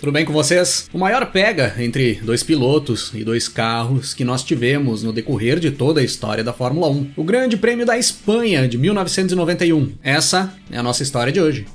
Tudo bem com vocês? O maior pega entre dois pilotos e dois carros que nós tivemos no decorrer de toda a história da Fórmula 1. O Grande Prêmio da Espanha de 1991. Essa é a nossa história de hoje.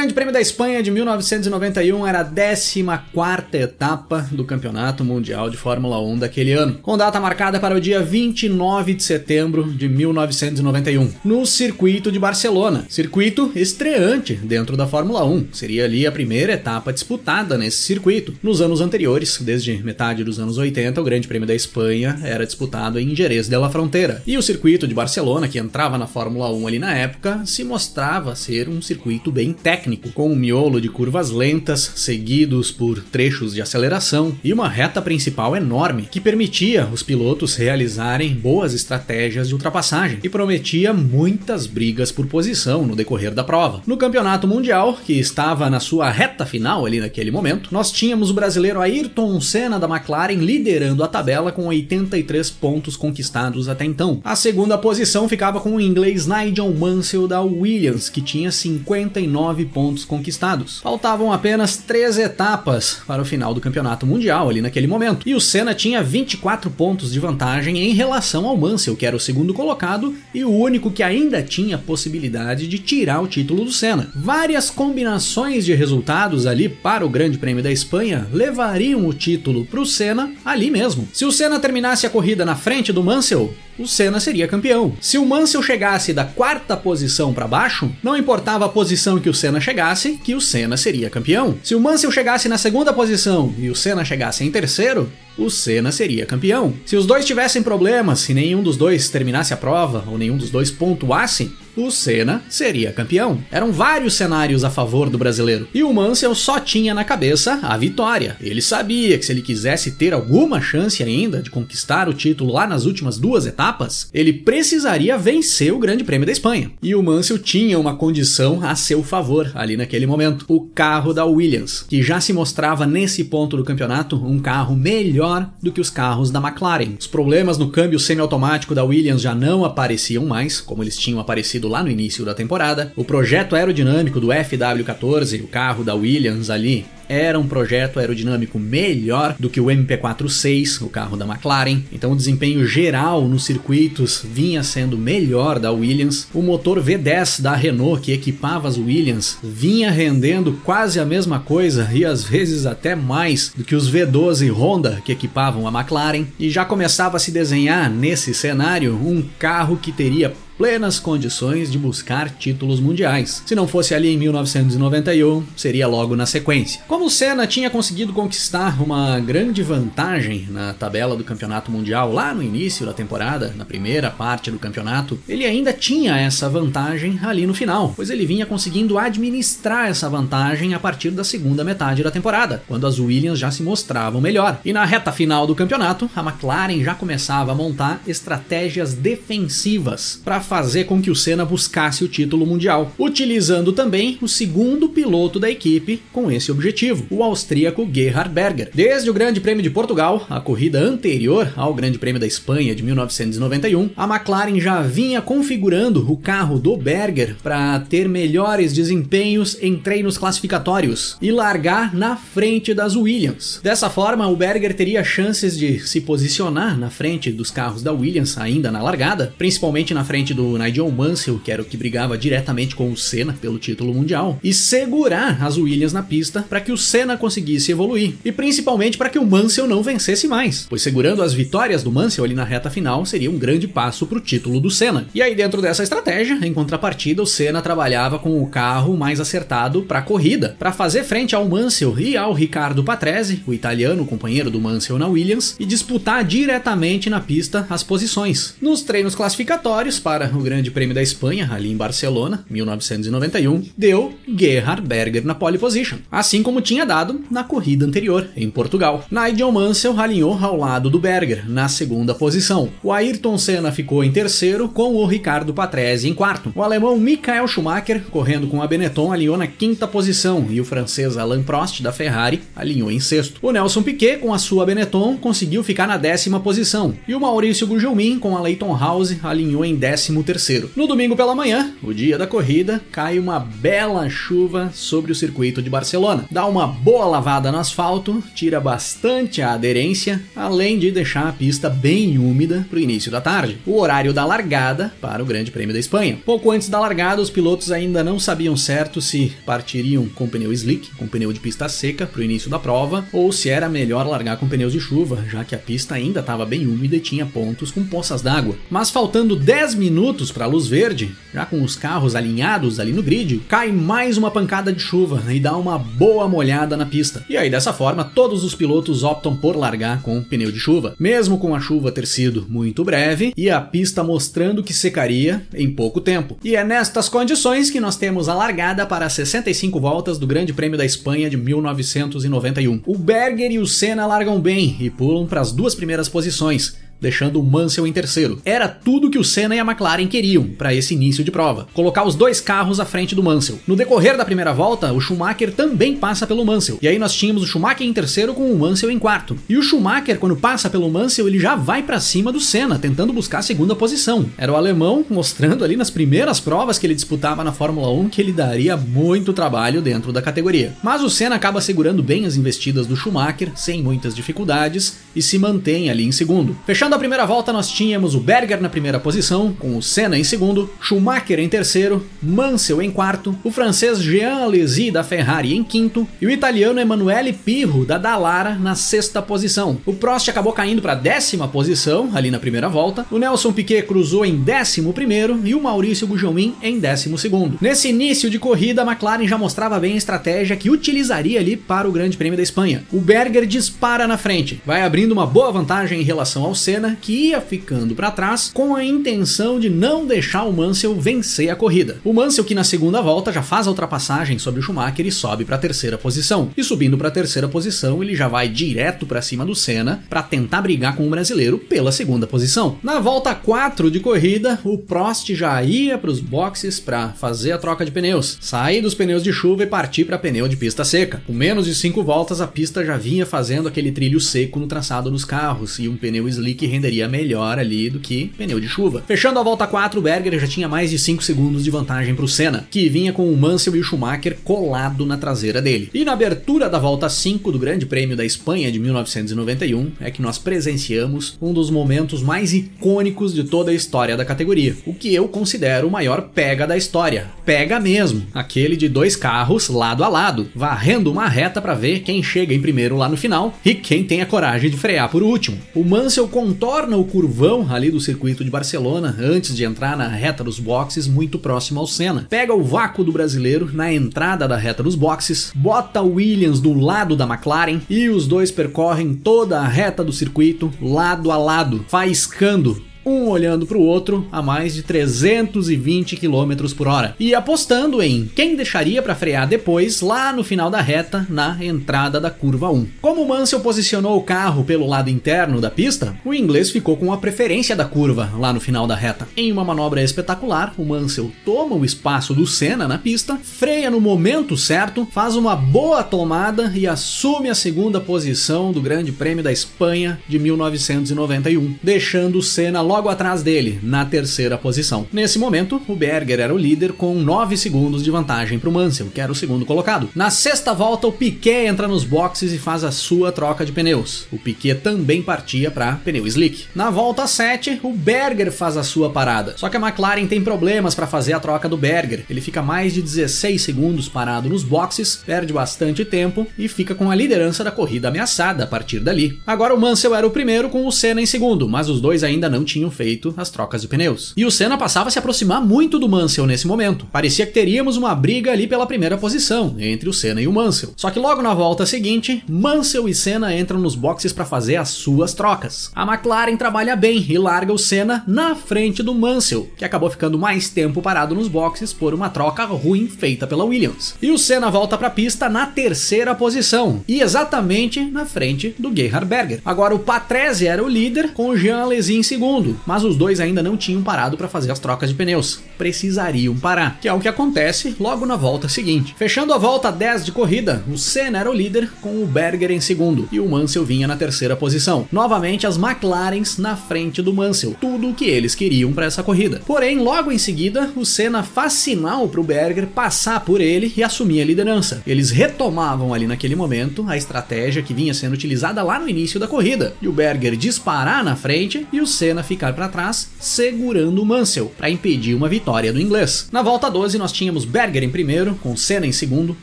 Grande Prêmio da Espanha de 1991 era a 14 etapa do Campeonato Mundial de Fórmula 1 daquele ano, com data marcada para o dia 29 de setembro de 1991, no circuito de Barcelona. Circuito estreante dentro da Fórmula 1. Seria ali a primeira etapa disputada nesse circuito. Nos anos anteriores, desde metade dos anos 80, o Grande Prêmio da Espanha era disputado em Jerez de la Frontera. E o circuito de Barcelona, que entrava na Fórmula 1 ali na época, se mostrava ser um circuito bem técnico técnico, com um miolo de curvas lentas, seguidos por trechos de aceleração e uma reta principal enorme, que permitia os pilotos realizarem boas estratégias de ultrapassagem e prometia muitas brigas por posição no decorrer da prova. No campeonato mundial, que estava na sua reta final ali naquele momento, nós tínhamos o brasileiro Ayrton Senna da McLaren liderando a tabela com 83 pontos conquistados até então. A segunda posição ficava com o inglês Nigel Mansell da Williams, que tinha 59 pontos conquistados. Faltavam apenas três etapas para o final do campeonato mundial ali naquele momento, e o Senna tinha 24 pontos de vantagem em relação ao Mansell, que era o segundo colocado e o único que ainda tinha possibilidade de tirar o título do Senna. Várias combinações de resultados ali para o Grande Prêmio da Espanha levariam o título para o Senna ali mesmo. Se o Senna terminasse a corrida na frente do Mansell, o Senna seria campeão. Se o Mansell chegasse da quarta posição para baixo, não importava a posição que o Senna chegasse, que o Senna seria campeão. Se o Mansell chegasse na segunda posição e o Senna chegasse em terceiro, o Senna seria campeão. Se os dois tivessem problemas, se nenhum dos dois terminasse a prova ou nenhum dos dois pontuasse, o Senna seria campeão. Eram vários cenários a favor do brasileiro. E o Mansell só tinha na cabeça a vitória. Ele sabia que se ele quisesse ter alguma chance ainda de conquistar o título lá nas últimas duas etapas, ele precisaria vencer o Grande Prêmio da Espanha. E o Mansell tinha uma condição a seu favor ali naquele momento: o carro da Williams, que já se mostrava nesse ponto do campeonato um carro melhor do que os carros da McLaren. Os problemas no câmbio semiautomático da Williams já não apareciam mais, como eles tinham aparecido lá no início da temporada. O projeto aerodinâmico do FW14, o carro da Williams ali, era um projeto aerodinâmico melhor do que o MP46, o carro da McLaren. Então o desempenho geral nos circuitos vinha sendo melhor da Williams. O motor V10 da Renault que equipava as Williams vinha rendendo quase a mesma coisa e às vezes até mais do que os V12 Honda que equipavam a McLaren. E já começava a se desenhar nesse cenário um carro que teria plenas condições de buscar títulos mundiais. Se não fosse ali em 1991, seria logo na sequência. Como o Senna tinha conseguido conquistar uma grande vantagem na tabela do campeonato mundial lá no início da temporada, na primeira parte do campeonato, ele ainda tinha essa vantagem ali no final, pois ele vinha conseguindo administrar essa vantagem a partir da segunda metade da temporada, quando as Williams já se mostravam melhor. E na reta final do campeonato, a McLaren já começava a montar estratégias defensivas para fazer com que o Senna buscasse o título mundial, utilizando também o segundo piloto da equipe com esse objetivo, o austríaco Gerhard Berger. Desde o Grande Prêmio de Portugal, a corrida anterior ao Grande Prêmio da Espanha de 1991, a McLaren já vinha configurando o carro do Berger para ter melhores desempenhos em treinos classificatórios e largar na frente das Williams. Dessa forma, o Berger teria chances de se posicionar na frente dos carros da Williams ainda na largada, principalmente na frente do do Nigel Mansell, que era o que brigava diretamente com o Senna pelo título mundial, e segurar as Williams na pista para que o Senna conseguisse evoluir, e principalmente para que o Mansell não vencesse mais, pois segurando as vitórias do Mansell ali na reta final seria um grande passo para o título do Senna. E aí dentro dessa estratégia, em contrapartida, o Senna trabalhava com o carro mais acertado para a corrida, para fazer frente ao Mansell e ao Ricardo Patrese, o italiano companheiro do Mansell na Williams, e disputar diretamente na pista as posições. Nos treinos classificatórios para agora o Grande Prêmio da Espanha, ali em Barcelona, 1991, deu Gerhard Berger na pole position, assim como tinha dado na corrida anterior, em Portugal. Nigel Mansell alinhou ao lado do Berger, na segunda posição. O Ayrton Senna ficou em terceiro, com o Ricardo Patrese em quarto. O alemão Michael Schumacher, correndo com a Benetton, alinhou na quinta posição e o francês Alain Prost, da Ferrari, alinhou em sexto. O Nelson Piquet, com a sua Benetton, conseguiu ficar na décima posição e o Maurício Gugelmin, com a Leighton House, alinhou em décimo terceiro. No domingo pela manhã, o dia da corrida, cai uma bela chuva sobre o circuito de Barcelona. Dá uma boa lavada no asfalto, tira bastante a aderência, além de deixar a pista bem úmida para o início da tarde. O horário da largada para o Grande Prêmio da Espanha. Pouco antes da largada, os pilotos ainda não sabiam certo se partiriam com pneu slick, com pneu de pista seca para o início da prova, ou se era melhor largar com pneus de chuva, já que a pista ainda estava bem úmida e tinha pontos com poças d'água. Mas faltando 10 minutos para a luz verde, já com os carros alinhados ali no grid, cai mais uma pancada de chuva e dá uma boa molhada na pista. E aí dessa forma, todos os pilotos optam por largar com pneu de chuva, mesmo com a chuva ter sido muito breve e a pista mostrando que secaria em pouco tempo. E é nestas condições que nós temos a largada para 65 voltas do Grande Prêmio da Espanha de 1991. O Berger e o Senna largam bem e pulam para as duas primeiras posições deixando o Mansell em terceiro. Era tudo que o Senna e a McLaren queriam para esse início de prova: colocar os dois carros à frente do Mansell. No decorrer da primeira volta, o Schumacher também passa pelo Mansell. E aí nós tínhamos o Schumacher em terceiro com o Mansell em quarto. E o Schumacher, quando passa pelo Mansell, ele já vai para cima do Senna, tentando buscar a segunda posição. Era o alemão mostrando ali nas primeiras provas que ele disputava na Fórmula 1 que ele daria muito trabalho dentro da categoria. Mas o Senna acaba segurando bem as investidas do Schumacher, sem muitas dificuldades, e se mantém ali em segundo. Fechando Fechando a primeira volta, nós tínhamos o Berger na primeira posição, com o Senna em segundo, Schumacher em terceiro, Mansell em quarto, o francês Jean Alesi da Ferrari em quinto e o italiano Emanuele Pirro da Dallara na sexta posição. O Prost acabou caindo para a décima posição ali na primeira volta, o Nelson Piquet cruzou em décimo primeiro e o Maurício Gugelmin em décimo segundo. Nesse início de corrida, a McLaren já mostrava bem a estratégia que utilizaria ali para o Grande Prêmio da Espanha. O Berger dispara na frente, vai abrindo uma boa vantagem em relação ao Senna que ia ficando para trás com a intenção de não deixar o Mansell vencer a corrida. O Mansell que na segunda volta já faz a ultrapassagem sobre o Schumacher e sobe para a terceira posição. E subindo para a terceira posição, ele já vai direto para cima do Senna para tentar brigar com o brasileiro pela segunda posição. Na volta 4 de corrida, o Prost já ia para os boxes para fazer a troca de pneus, sair dos pneus de chuva e partir para pneu de pista seca. Com menos de 5 voltas, a pista já vinha fazendo aquele trilho seco no traçado dos carros e um pneu slick renderia melhor ali do que pneu de chuva. Fechando a volta 4, o Berger já tinha mais de 5 segundos de vantagem para o Senna, que vinha com o Mansell e o Schumacher colado na traseira dele. E na abertura da volta 5 do Grande Prêmio da Espanha de 1991 é que nós presenciamos um dos momentos mais icônicos de toda a história da categoria, o que eu considero o maior pega da história. Pega mesmo, aquele de dois carros lado a lado, varrendo uma reta para ver quem chega em primeiro lá no final e quem tem a coragem de frear por último. O Mansell contorna o curvão ali do circuito de Barcelona antes de entrar na reta dos boxes, muito próximo ao Senna. Pega o vácuo do brasileiro na entrada da reta dos boxes, bota Williams do lado da McLaren e os dois percorrem toda a reta do circuito lado a lado, faiscando um olhando para o outro a mais de 320 km por hora e apostando em quem deixaria para frear depois lá no final da reta na entrada da curva 1. Como Mansell posicionou o carro pelo lado interno da pista, o inglês ficou com a preferência da curva lá no final da reta. Em uma manobra espetacular, o Mansell toma o espaço do Senna na pista, freia no momento certo, faz uma boa tomada e assume a segunda posição do Grande Prêmio da Espanha de 1991, deixando o Senna logo atrás dele, na terceira posição. Nesse momento, o Berger era o líder com 9 segundos de vantagem para o Mansell, que era o segundo colocado. Na sexta volta, o Piquet entra nos boxes e faz a sua troca de pneus. O Piquet também partia para pneu slick. Na volta 7, o Berger faz a sua parada. Só que a McLaren tem problemas para fazer a troca do Berger. Ele fica mais de 16 segundos parado nos boxes, perde bastante tempo e fica com a liderança da corrida ameaçada a partir dali. Agora o Mansell era o primeiro com o Senna em segundo, mas os dois ainda não tinham tinham feito as trocas de pneus. E o Senna passava a se aproximar muito do Mansell nesse momento. Parecia que teríamos uma briga ali pela primeira posição entre o Senna e o Mansell. Só que logo na volta seguinte, Mansell e Senna entram nos boxes para fazer as suas trocas. A McLaren trabalha bem e larga o Senna na frente do Mansell, que acabou ficando mais tempo parado nos boxes por uma troca ruim feita pela Williams. E o Senna volta para a pista na terceira posição e exatamente na frente do Gerhard Berger. Agora o Patrese era o líder com Jean Alesi em segundo, mas os dois ainda não tinham parado para fazer as trocas de pneus. Precisariam parar, que é o que acontece logo na volta seguinte. Fechando a volta 10 de corrida, o Senna era o líder com o Berger em segundo e o Mansell vinha na terceira posição. Novamente as McLarens na frente do Mansell, tudo o que eles queriam para essa corrida. Porém, logo em seguida, o Senna faz sinal para o Berger passar por ele e assumir a liderança. Eles retomavam ali naquele momento a estratégia que vinha sendo utilizada lá no início da corrida, e o Berger disparar na frente e o Senna ficar para trás, segurando o Mansell para impedir uma vitória do inglês. Na volta 12 nós tínhamos Berger em primeiro, com Senna em segundo,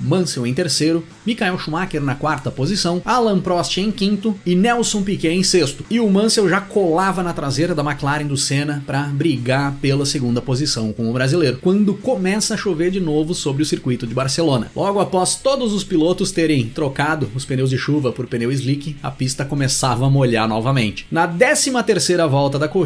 Mansell em terceiro, Michael Schumacher na quarta posição, Alan Prost em quinto e Nelson Piquet em sexto. E o Mansell já colava na traseira da McLaren do Senna para brigar pela segunda posição com o brasileiro, quando começa a chover de novo sobre o circuito de Barcelona. Logo após todos os pilotos terem trocado os pneus de chuva por pneu slick, a pista começava a molhar novamente. Na 13 terceira volta da corrida,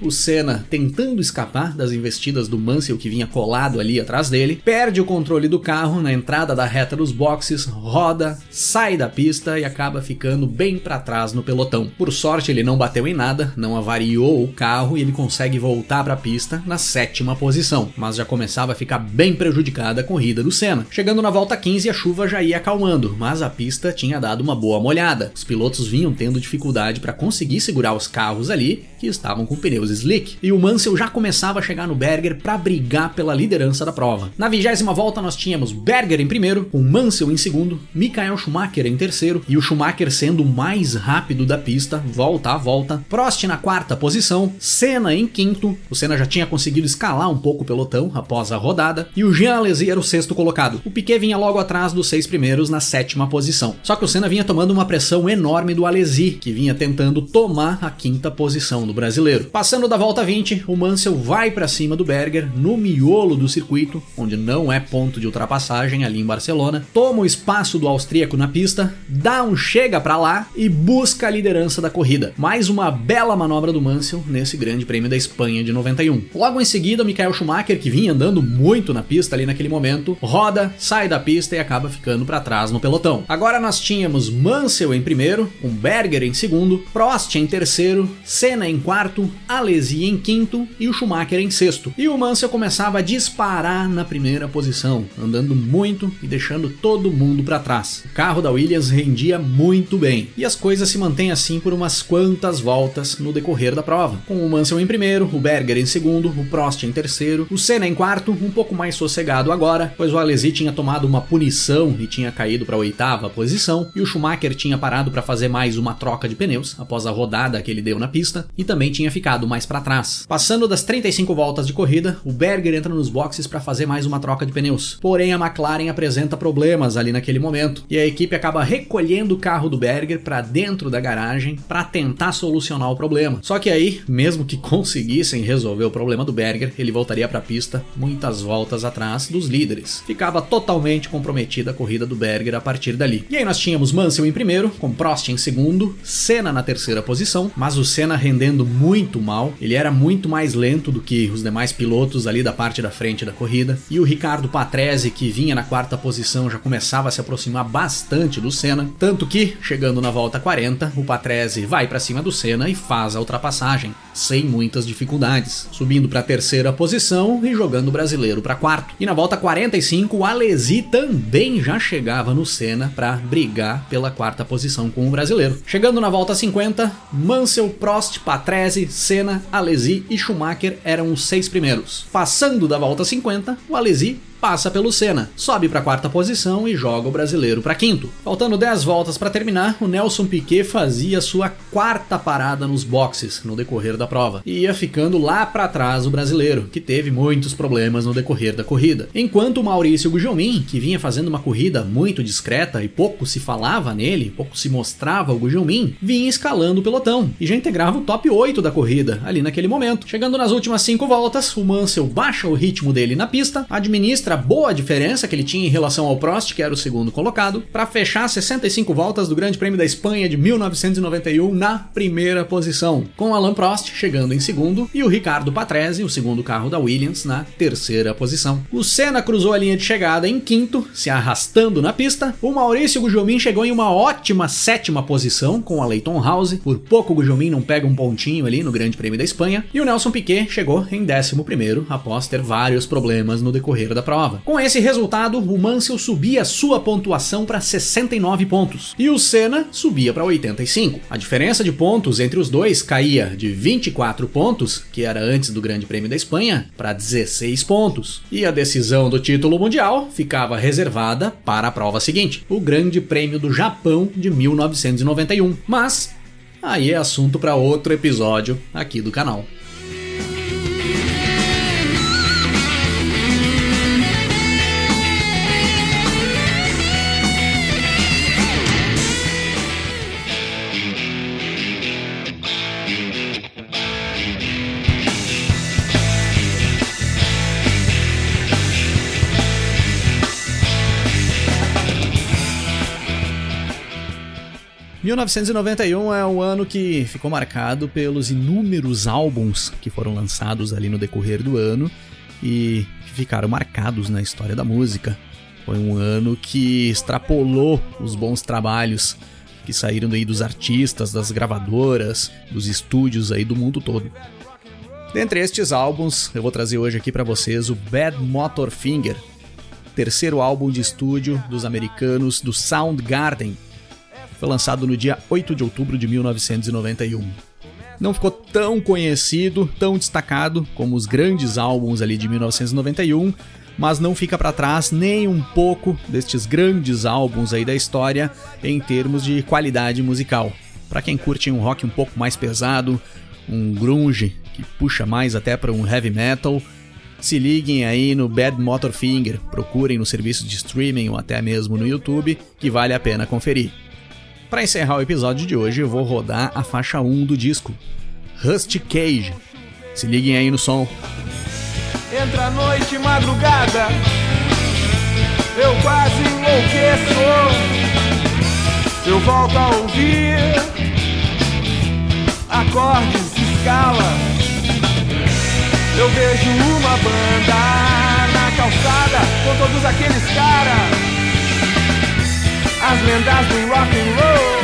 o Senna tentando escapar das investidas do Mansell que vinha colado ali atrás dele, perde o controle do carro na entrada da reta dos boxes, roda, sai da pista e acaba ficando bem para trás no pelotão. Por sorte, ele não bateu em nada, não avariou o carro e ele consegue voltar para a pista na sétima posição, mas já começava a ficar bem prejudicada a corrida do Senna. Chegando na volta 15, a chuva já ia acalmando, mas a pista tinha dado uma boa molhada. Os pilotos vinham tendo dificuldade para conseguir segurar os carros ali que estavam com pneus slick, e o Mansell já começava a chegar no Berger para brigar pela liderança da prova. Na vigésima volta nós tínhamos Berger em primeiro, com Mansell em segundo, Michael Schumacher em terceiro e o Schumacher sendo o mais rápido da pista, volta a volta, Prost na quarta posição, Senna em quinto, o Senna já tinha conseguido escalar um pouco o pelotão após a rodada, e o Jean Alesi era o sexto colocado. O Piquet vinha logo atrás dos seis primeiros na sétima posição. Só que o Senna vinha tomando uma pressão enorme do Alesi, que vinha tentando tomar a quinta posição do brasileiro. Passando da volta 20, o Mansell vai para cima do Berger no miolo do circuito, onde não é ponto de ultrapassagem ali em Barcelona, toma o espaço do austríaco na pista, dá um chega para lá e busca a liderança da corrida. Mais uma bela manobra do Mansell nesse Grande Prêmio da Espanha de 91. Logo em seguida, Michael Schumacher, que vinha andando muito na pista ali naquele momento, roda, sai da pista e acaba ficando para trás no pelotão. Agora nós tínhamos Mansell em primeiro, com Berger em segundo, Prost em terceiro, Senna em quarto, Alesi em quinto e o Schumacher em sexto. E o Mansell começava a disparar na primeira posição, andando muito e deixando todo mundo para trás. O carro da Williams rendia muito bem e as coisas se mantêm assim por umas quantas voltas no decorrer da prova. Com o Mansell em primeiro, o Berger em segundo, o Prost em terceiro, o Senna em quarto, um pouco mais sossegado agora, pois o Alesi tinha tomado uma punição e tinha caído para a oitava posição, e o Schumacher tinha parado para fazer mais uma troca de pneus após a rodada que ele deu na pista e também tinha ficado mais para trás. Passando das 35 voltas de corrida, o Berger entra nos boxes para fazer mais uma troca de pneus. Porém, a McLaren apresenta problemas ali naquele momento e a equipe acaba recolhendo o carro do Berger para dentro da garagem para tentar solucionar o problema. Só que aí, mesmo que conseguissem resolver o problema do Berger, ele voltaria para a pista muitas voltas atrás dos líderes. Ficava totalmente comprometida a corrida do Berger a partir dali. E aí nós tínhamos Mansell em primeiro, com Prost em segundo, Senna na terceira posição, mas o Senna rendendo muito mal. Ele era muito mais lento do que os demais pilotos ali da parte da frente da corrida. E o Ricardo Patrese, que vinha na quarta posição, já começava a se aproximar bastante do Senna, tanto que, chegando na volta 40, o Patrese vai para cima do Senna e faz a ultrapassagem, sem muitas dificuldades, subindo para a terceira posição e jogando o brasileiro para quarto. E na volta 45, o Alesi também já chegava no Senna para brigar pela quarta posição com o brasileiro. Chegando na volta 50, Mansell, Prost, Patrese, Senna, Alesi e Schumacher eram os seis primeiros. Passando da volta 50, o Alesi passa pelo Senna, sobe para quarta posição e joga o brasileiro para quinto. Faltando 10 voltas para terminar, o Nelson Piquet fazia sua quarta parada nos boxes no decorrer da prova e ia ficando lá para trás o brasileiro, que teve muitos problemas no decorrer da corrida. Enquanto o Maurício Gugelmin, que vinha fazendo uma corrida muito discreta e pouco se falava nele, pouco se mostrava o Gugelmin, vinha escalando o pelotão e já integrava o top 8 da corrida ali naquele momento. Chegando nas últimas 5 voltas, o Mansell baixa o ritmo dele na pista, administra boa diferença que ele tinha em relação ao Prost, que era o segundo colocado, para fechar 65 voltas do Grande Prêmio da Espanha de 1991 na primeira posição, com Alain Prost chegando em segundo e o Ricardo Patrese, o segundo carro da Williams, na terceira posição. O Senna cruzou a linha de chegada em quinto, se arrastando na pista. O Maurício Gugelmin chegou em uma ótima sétima posição com a Leighton House. Por pouco o Gugelmin não pega um pontinho ali no Grande Prêmio da Espanha. E o Nelson Piquet chegou em décimo primeiro após ter vários problemas no decorrer da prova. Com esse resultado, o Mansell subia sua pontuação para 69 pontos e o Senna subia para 85. A diferença de pontos entre os dois caía de 24 pontos, que era antes do Grande Prêmio da Espanha, para 16 pontos. E a decisão do título mundial ficava reservada para a prova seguinte, o Grande Prêmio do Japão de 1991. Mas aí é assunto para outro episódio aqui do canal. 1991 é um ano que ficou marcado pelos inúmeros álbuns que foram lançados ali no decorrer do ano e que ficaram marcados na história da música. Foi um ano que extrapolou os bons trabalhos que saíram aí dos artistas, das gravadoras, dos estúdios aí do mundo todo. Dentre estes álbuns, eu vou trazer hoje aqui para vocês o Bad Motor Finger, terceiro álbum de estúdio dos americanos do Soundgarden, foi lançado no dia 8 de outubro de 1991. Não ficou tão conhecido, tão destacado como os grandes álbuns ali de 1991, mas não fica para trás nem um pouco destes grandes álbuns aí da história em termos de qualidade musical. Para quem curte um rock um pouco mais pesado, um grunge que puxa mais até para um heavy metal, se liguem aí no Bad Motor Finger, procurem no serviço de streaming ou até mesmo no YouTube, que vale a pena conferir. Para encerrar o episódio de hoje, eu vou rodar a faixa 1 do disco, Rusty Cage. Se liguem aí no som. Entra noite madrugada, eu quase enlouqueço. Eu volto a ouvir acordes de escala. Eu vejo uma banda na calçada com todos aqueles caras as lendas do rock and roll.